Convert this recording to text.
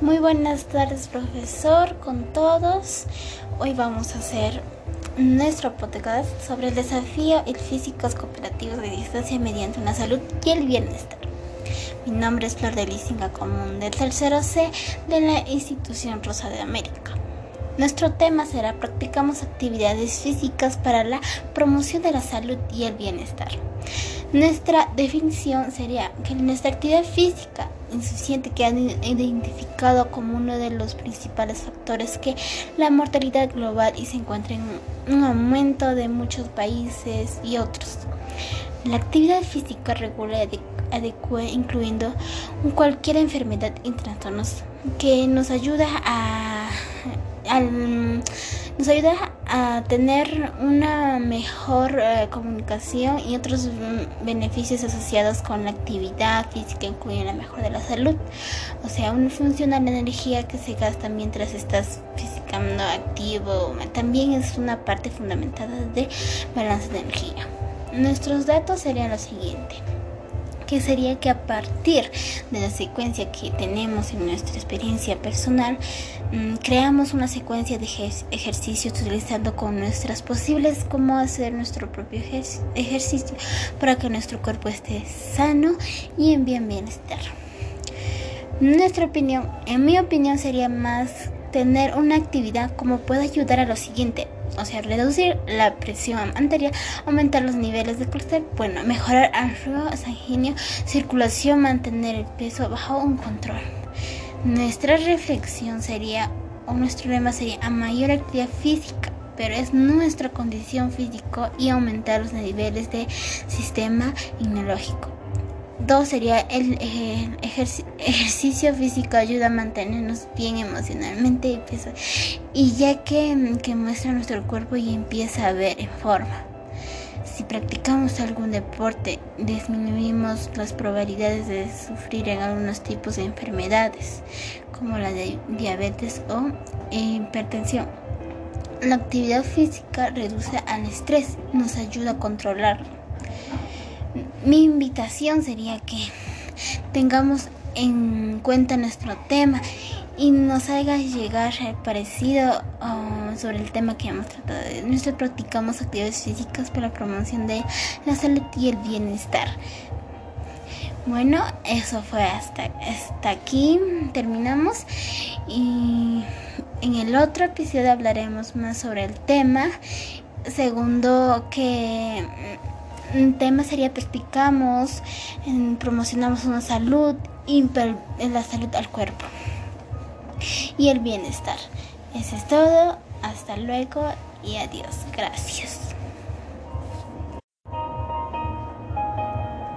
Muy buenas tardes, profesor, con todos. Hoy vamos a hacer nuestro podcast sobre el desafío el físicos cooperativos de distancia mediante la salud y el bienestar. Mi nombre es Flor de Lisinga Común del tercero C de la institución Rosa de América. Nuestro tema será practicamos actividades físicas para la promoción de la salud y el bienestar. Nuestra definición sería que nuestra actividad física insuficiente que han identificado como uno de los principales factores que la mortalidad global y se encuentra en un aumento de muchos países y otros. La actividad física regular adecua incluyendo cualquier enfermedad y trastornos que nos ayuda a nos ayuda a tener una mejor eh, comunicación y otros beneficios asociados con la actividad física, incluyen la mejora de la salud. O sea, una funciona la energía que se gasta mientras estás físicamente activo. También es una parte fundamental de balance de energía. Nuestros datos serían los siguientes que sería que a partir de la secuencia que tenemos en nuestra experiencia personal, mm, creamos una secuencia de ejercicios utilizando con nuestras posibles cómo hacer nuestro propio ejercicio para que nuestro cuerpo esté sano y en bien bienestar. Nuestra opinión, en mi opinión, sería más tener una actividad como puede ayudar a lo siguiente o sea, reducir la presión arterial, aumentar los niveles de colesterol, bueno, mejorar el flujo sanguíneo, circulación, mantener el peso bajo un control. Nuestra reflexión sería, o nuestro lema sería, a mayor actividad física, pero es nuestra condición física y aumentar los niveles de sistema inmunológico. Dos sería el, ejercicio físico ayuda a mantenernos bien emocionalmente y ya que, que muestra nuestro cuerpo y empieza a ver en forma. Si practicamos algún deporte, disminuimos las probabilidades de sufrir en algunos tipos de enfermedades, como la de diabetes o hipertensión. La actividad física reduce al estrés, nos ayuda a controlarlo mi invitación sería que tengamos en cuenta nuestro tema y nos haga llegar parecido uh, sobre el tema que hemos tratado. Nosotros practicamos actividades físicas para la promoción de la salud y el bienestar. Bueno, eso fue hasta, hasta aquí. Terminamos. Y en el otro episodio hablaremos más sobre el tema. Segundo, que un tema sería practicamos, promocionamos una salud la salud al cuerpo y el bienestar. Eso es todo. Hasta luego y adiós. Gracias.